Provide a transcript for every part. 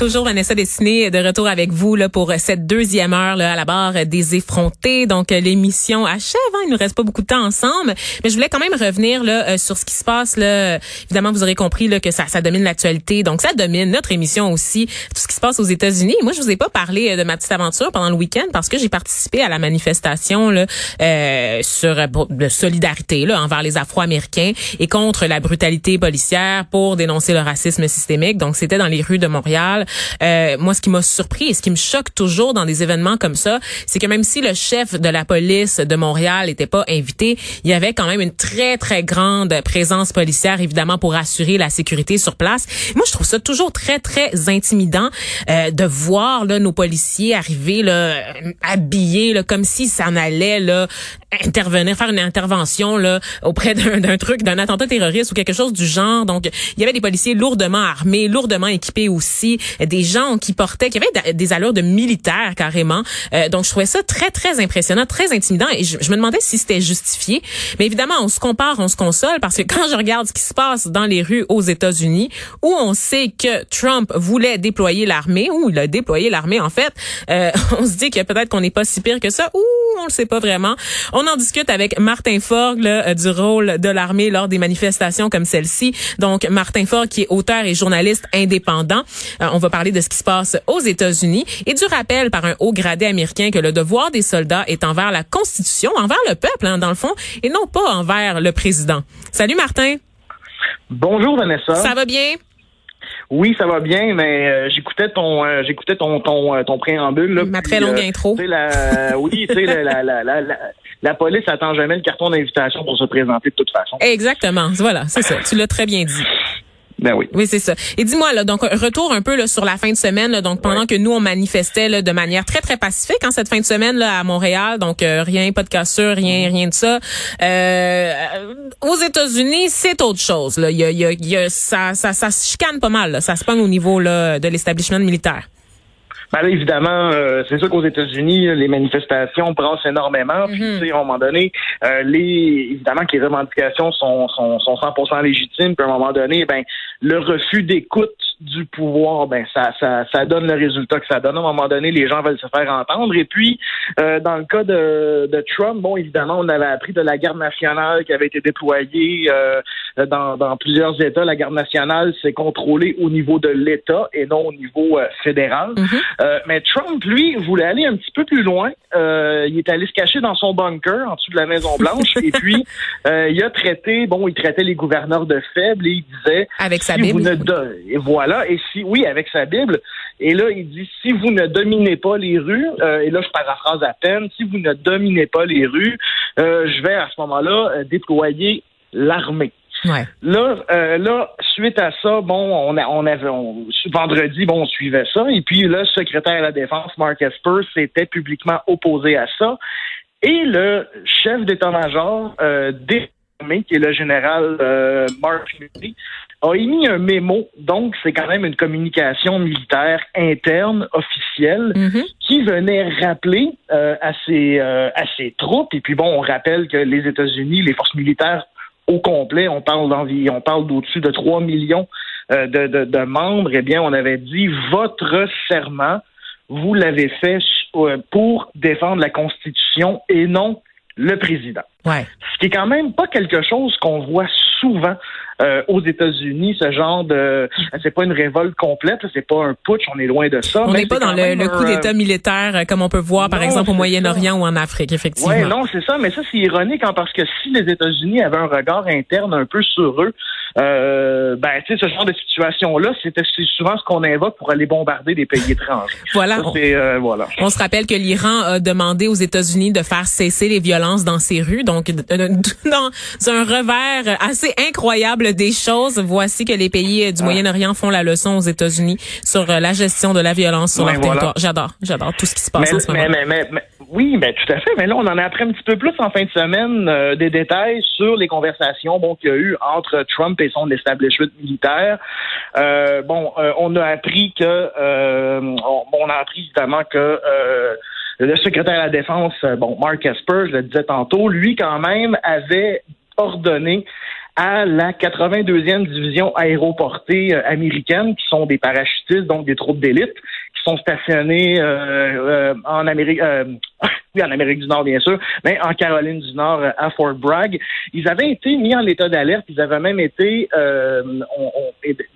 toujours Vanessa Destiné de retour avec vous là pour cette deuxième heure là, à la barre des effrontés. Donc l'émission achève, hein, il nous reste pas beaucoup de temps ensemble, mais je voulais quand même revenir là euh, sur ce qui se passe là. Évidemment, vous aurez compris là que ça ça domine l'actualité. Donc ça domine notre émission aussi, tout ce qui se passe aux États-Unis. Moi, je vous ai pas parlé euh, de ma petite aventure pendant le week-end parce que j'ai participé à la manifestation là euh, sur de solidarité là envers les Afro-Américains et contre la brutalité policière pour dénoncer le racisme systémique. Donc c'était dans les rues de Montréal. Euh, moi, ce qui m'a surpris et ce qui me choque toujours dans des événements comme ça, c'est que même si le chef de la police de Montréal n'était pas invité, il y avait quand même une très, très grande présence policière, évidemment, pour assurer la sécurité sur place. Moi, je trouve ça toujours très, très intimidant euh, de voir là, nos policiers arriver là, habillés là, comme si ça en allait là, intervenir, faire une intervention là, auprès d'un truc, d'un attentat terroriste ou quelque chose du genre. Donc, il y avait des policiers lourdement armés, lourdement équipés aussi, des gens qui portaient, qui avaient des allures de militaires carrément. Euh, donc, je trouvais ça très, très impressionnant, très intimidant et je, me demandais si c'était justifié. Mais évidemment, on se compare, on se console parce que quand je regarde ce qui se passe dans les rues aux États-Unis, où on sait que Trump voulait déployer l'armée, ou il a déployé l'armée en fait, euh, on se dit que peut-être qu'on n'est pas si pire que ça, ou on le sait pas vraiment. En discute avec Martin Forg euh, du rôle de l'armée lors des manifestations comme celle-ci. Donc, Martin Forg, qui est auteur et journaliste indépendant. Euh, on va parler de ce qui se passe aux États-Unis et du rappel par un haut gradé américain que le devoir des soldats est envers la Constitution, envers le peuple, hein, dans le fond, et non pas envers le président. Salut, Martin. Bonjour, Vanessa. Ça va bien? Oui, ça va bien, mais euh, j'écoutais ton euh, j'écoutais ton ton ton préambule là. Ma très longue intro. La, oui, tu sais la, la, la, la, police attend jamais le carton d'invitation pour se présenter de toute façon. Exactement, voilà, c'est ça. Tu l'as très bien dit. Ben oui. Oui, c'est ça. Et dis-moi là, donc retour un peu là, sur la fin de semaine. donc pendant que nous on manifestait là, de manière très très pacifique en hein, cette fin de semaine là à Montréal, donc euh, rien, pas de cassure, rien, rien de ça. Euh, aux États-Unis, c'est autre chose. Là, il y a, il y a, ça, ça, ça se chicane pas mal. Là. Ça se pogne au niveau là de l'établissement militaire. Ben là, évidemment, euh, c'est sûr qu'aux États-Unis, les manifestations brassent énormément. Puis, mhm. tu sais, à un moment donné, euh, les évidemment que les revendications sont, sont, sont 100% légitimes. Puis, à un moment donné, ben le refus d'écoute du pouvoir, ben ça, ça, ça donne le résultat que ça donne. À un moment donné, les gens veulent se faire entendre. Et puis, euh, dans le cas de, de, Trump, bon, évidemment, on avait appris de la garde nationale qui avait été déployée euh, dans, dans, plusieurs États. La garde nationale, c'est contrôlé au niveau de l'État et non au niveau euh, fédéral. Mm-hmm. mais Trump, lui, voulait aller un petit peu plus loin. il est allé se cacher dans son bunker en dessous de la Maison Blanche. et puis, il a traité, bon, il traitait les gouverneurs de faibles et il disait, avec sa Bible, et voilà et si, oui, avec sa Bible. Et là, il dit, si vous ne dominez pas les rues, euh, et là, je paraphrase à peine, si vous ne dominez pas les rues, euh, je vais à ce moment-là euh, déployer l'armée. Là, là, suite à ça, bon, on, on avait vendredi, bon, on suivait ça, et puis le secrétaire à la défense, Mark Esper, s'était publiquement opposé à ça, et le chef d'état-major euh, des qui est le général Mark Milley, a émis un mémo, donc c'est quand même une communication militaire interne, officielle, mhm. qui venait rappeler euh, à, ses, euh, à ses troupes, et puis bon, on rappelle que les États-Unis, les forces militaires au complet, on parle d'environ, on parle d'au-dessus de 3 millions euh, de, de, de, membres, eh bien, on avait dit votre serment, vous l'avez fait pour défendre la Constitution et non le président. Ouais. Ce qui est quand même pas quelque chose qu'on voit souvent euh, aux États-Unis, ce genre de c'est pas une révolte complète, c'est pas un putsch, on est loin de ça. On n'est pas dans le, coup d'État militaire euh, comme on peut voir par exemple au Moyen-Orient ou en Afrique, effectivement. Oui, non, c'est ça, mais ça c'est ironique hein, parce que si les États-Unis avaient un regard interne un peu sur eux, euh, ben tu sais ce genre de situation là, c'était souvent ce qu'on invoque pour aller bombarder des pays étrangers. voilà. on, euh, voilà. On se rappelle que l'Iran a demandé aux États-Unis de faire cesser les violences dans ses rues, donc dans un revers assez incroyable des choses. Voici que les pays euh, du Moyen-Orient font la leçon aux États-Unis sur euh, la gestion de la violence sur leur territoire. J'adore, j'adore tout ce qui se passe en ce moment. Mais, oui, mais tout à fait. Mais là, on en a appris un petit peu plus en fin de semaine euh, des détails sur les conversations bon, qu'il y a eu entre Trump et son establishment militaire. bon, on a appris que on, on, a appris évidemment que le secrétaire à la défense, bon, Mark Esper, je le disais tantôt, lui quand même avait ordonné à la 82e division aéroportée euh, américaine, qui sont des parachutistes, donc des troupes d'élite, qui sont stationnés euh, euh, en Amérique, oui, en Amérique du Nord, bien sûr, mais en Caroline du Nord, à Fort Bragg. Ils avaient été mis en état d'alerte, ils avaient même été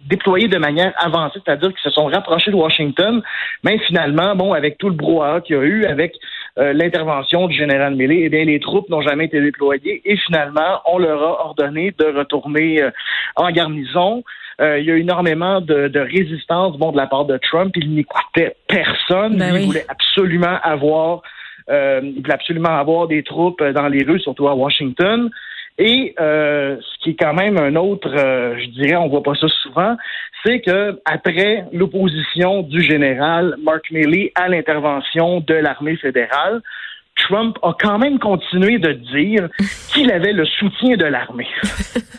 déployés de manière avancée, c'est-à-dire qu'ils se sont rapprochés de Washington, mais finalement, bon, avec tout le brouhaha qu'il y a eu, avec l'intervention du général Milley, eh bien, les troupes n'ont jamais été déployées et finalement, on leur a ordonné de retourner euh, en garnison. Euh, il y a eu énormément de, résistance bon, de la part de Trump. Il n'écoutait personne. Ben il voulait absolument avoir euh, il voulait absolument avoir des troupes dans les rues, surtout à Washington. Et ce qui est quand même un autre, je dirais, on voit pas ça souvent, c'est que après l'opposition du général Mark Milley à l'intervention de l'armée fédérale, Trump a quand même continué de dire qu'il avait le soutien de l'armée.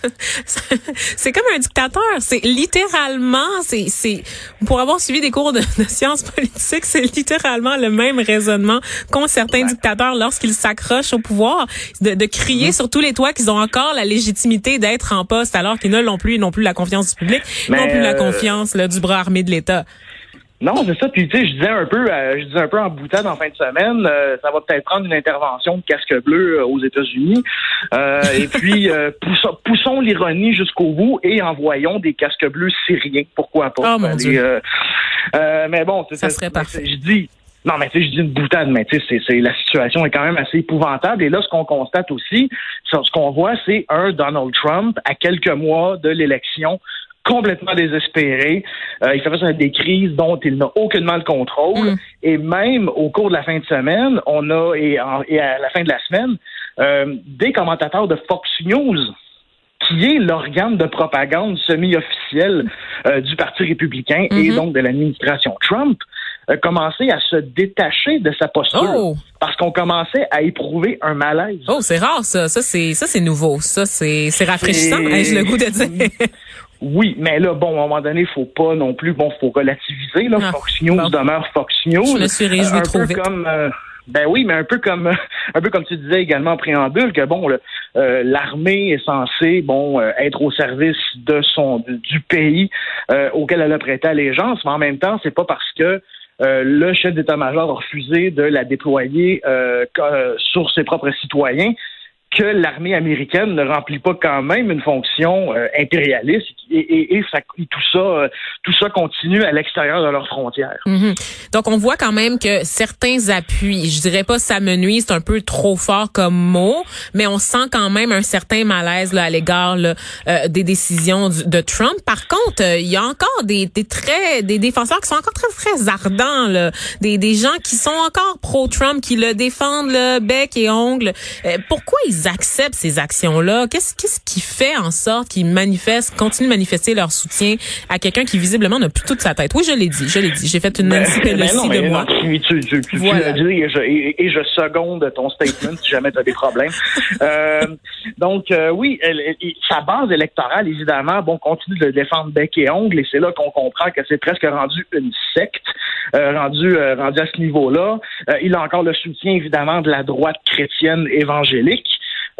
c'est comme un dictateur. C'est littéralement, c'est, c'est, pour avoir suivi des cours de, sciences politiques, c'est littéralement le même raisonnement qu'ont certains dictateurs lorsqu'ils s'accrochent au pouvoir, de, crier mm-hmm. sur tous les toits qu'ils ont encore la légitimité d'être en poste alors qu'ils ne l'ont plus, ils n'ont plus la confiance du public, ils n'ont plus la euh, confiance du bras armé de l'État. Non, c'est ça. Puis tu sais, je disais un peu, euh, je disais un peu en boutade en fin de semaine, euh, ça va peut-être prendre une intervention de casque bleu euh, aux États-Unis. et puis poussons, l'ironie jusqu'au bout et envoyons des casques bleus syriens. Pourquoi pas? Oh mon Dieu. mais bon, ça serait parfait. Je dis. Non, mais tu sais, je dis une boutade, mais tu sais, c'est, la situation est quand même assez épouvantable. Et là, ce qu'on constate aussi, ce qu'on voit, c'est un Donald Trump à quelques mois de l'élection complètement désespéré. Euh, il fait face à des crises dont il n'a aucunement le contrôle. Mm. Et même au cours de la fin de semaine, on a, et, à la fin de la semaine, euh, des commentateurs de Fox News qui est l'organe de propagande semi-officiel euh, du Parti républicain et mm-hmm. donc de l'administration Trump, commencé à se détacher de sa posture. Oh! Parce qu'on commençait à éprouver un malaise. Oh, c'est rare ça. Ça, c'est ça, c'est nouveau. Ça, c'est c'est rafraîchissant. J'ai le goût de dire. Oui, mais là, bon, à un moment donné, il faut pas non plus, bon, faut relativiser. Là, ah, Fox News demeure Fox News. Je me suis réjoui trop vite. Comme, euh, ben oui, mais un peu comme un peu comme tu disais également en préambule que bon, euh, l'armée est censée bon euh, être au service de son du pays auquel elle a prêté allégeance, mais en même temps, c'est pas parce que le chef d'état-major a refusé de la déployer sur ses propres citoyens que l'armée américaine ne remplit pas quand même une fonction euh, impérialiste et, ça, tout ça, euh, tout ça continue à l'extérieur de leurs frontières. Mm-hmm. Donc on voit quand même que certains appuis, je dirais pas ça me nuit, c'est un peu trop fort comme mot, mais on sent quand même un certain malaise là, à l'égard euh, des décisions de Trump. Par contre, il y a encore des, des très des défenseurs qui sont encore très très ardents, là. Des, des gens qui sont encore pro-Trump, qui le défendent le bec et ongles. pourquoi ils acceptent ces actions-là? Qu'est-ce qu'est-ce qui fait en sorte qu'ils manifestent, continuent de manifester leur soutien à quelqu'un qui visiblement n'a plus toute sa tête? Oui, je l'ai dit, je l'ai dit. J'ai fait une Nancy ben, ben de moi. tu, tu, tu, tu l'as dit et je, et, je seconde ton statement si jamais tu as des problèmes. euh, donc, euh, oui, sa base électorale, évidemment, bon, continue de le défendre bec et ongle et c'est là qu'on comprend que c'est presque rendu une secte, euh, rendu, euh, rendu à ce niveau-là. il a encore le soutien, évidemment, de la droite chrétienne évangélique.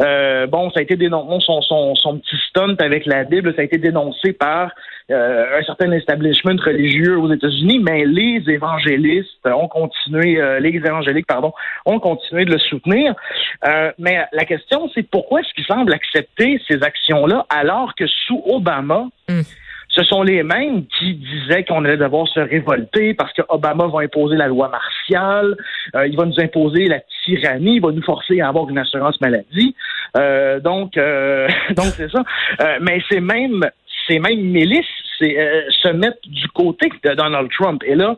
Euh, bon, ça a été dénoncé, son, son, son, petit stunt avec la Bible, ça a été dénoncé par euh, un certain establishment religieux aux États-Unis, mais les évangélistes ont continué, euh, les évangéliques, pardon, ont continué de le soutenir. mais la question, c'est pourquoi est-ce qu'ils semblent accepter ces actions-là alors que sous Obama, hmm ce sont les mêmes qui disaient qu'on allait devoir se révolter parce que Obama va imposer la loi martiale, euh, il va nous imposer la tyrannie, il va nous forcer à avoir une assurance maladie. Euh, donc, euh, donc c'est ça. mais c'est même ces mêmes milices se mettent du côté de Donald Trump. Et là,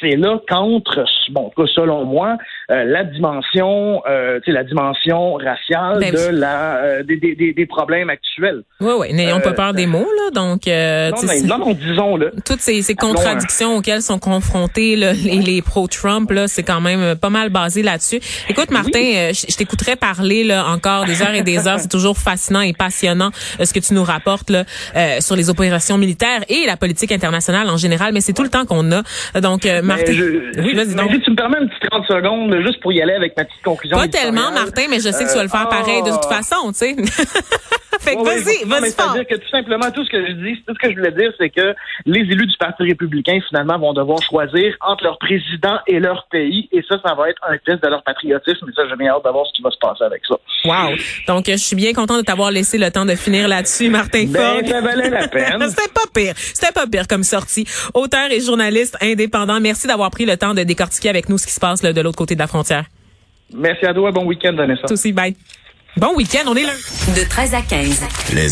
c'est là qu'entre, bon, selon moi, euh, la dimension, euh, la dimension raciale ben de la euh, des, des, des, problèmes actuels. Oui, oui, n'ayons pas peur des mots là, donc. non, non, disons le. Toutes ces, ces contradictions auxquelles sont confrontés là, les, les pro-Trump là, c'est quand même pas mal basé là-dessus. Écoute, Martin, je, t'écouterais parler là encore des heures et des heures. c'est toujours fascinant et passionnant ce que tu nous rapportes là sur les opérations militaires et la politique internationale en général, mais c'est tout le temps qu'on a. Donc Martin. Mais je- oui, vas-y donc. si tu me permets une petite 30 secondes, juste pour y aller avec ma petite conclusion. Pas tellement. Martin, mais je sais que tu vas le faire pareil de toute ah. façon, tu sais. fait que Ouais, vas-y, vas-y. C'est-à-dire que tout simplement, tout ce que je dis, tout ce que je voulais dire, c'est que les élus du Parti républicain, finalement, vont devoir choisir entre leur président et leur pays. Et ça, ça va être un test de leur patriotisme. Et ça, j'ai bien hâte de voir ce qui va se passer avec ça. Wow. Donc, je suis bien content de t'avoir laissé le temps de finir là-dessus, Martin Ben, Fogg. ça valait la peine. C'était pas pire. C'était pas pire comme sortie. Auteur et journaliste indépendant, merci d'avoir pris le temps de décortiquer avec nous ce qui se passe là, de l'autre côté de la frontière. Merci à toi. Bon week-end, Vanessa. Toi aussi, bye. Bon week-end, on est là. De 13 à 15. Les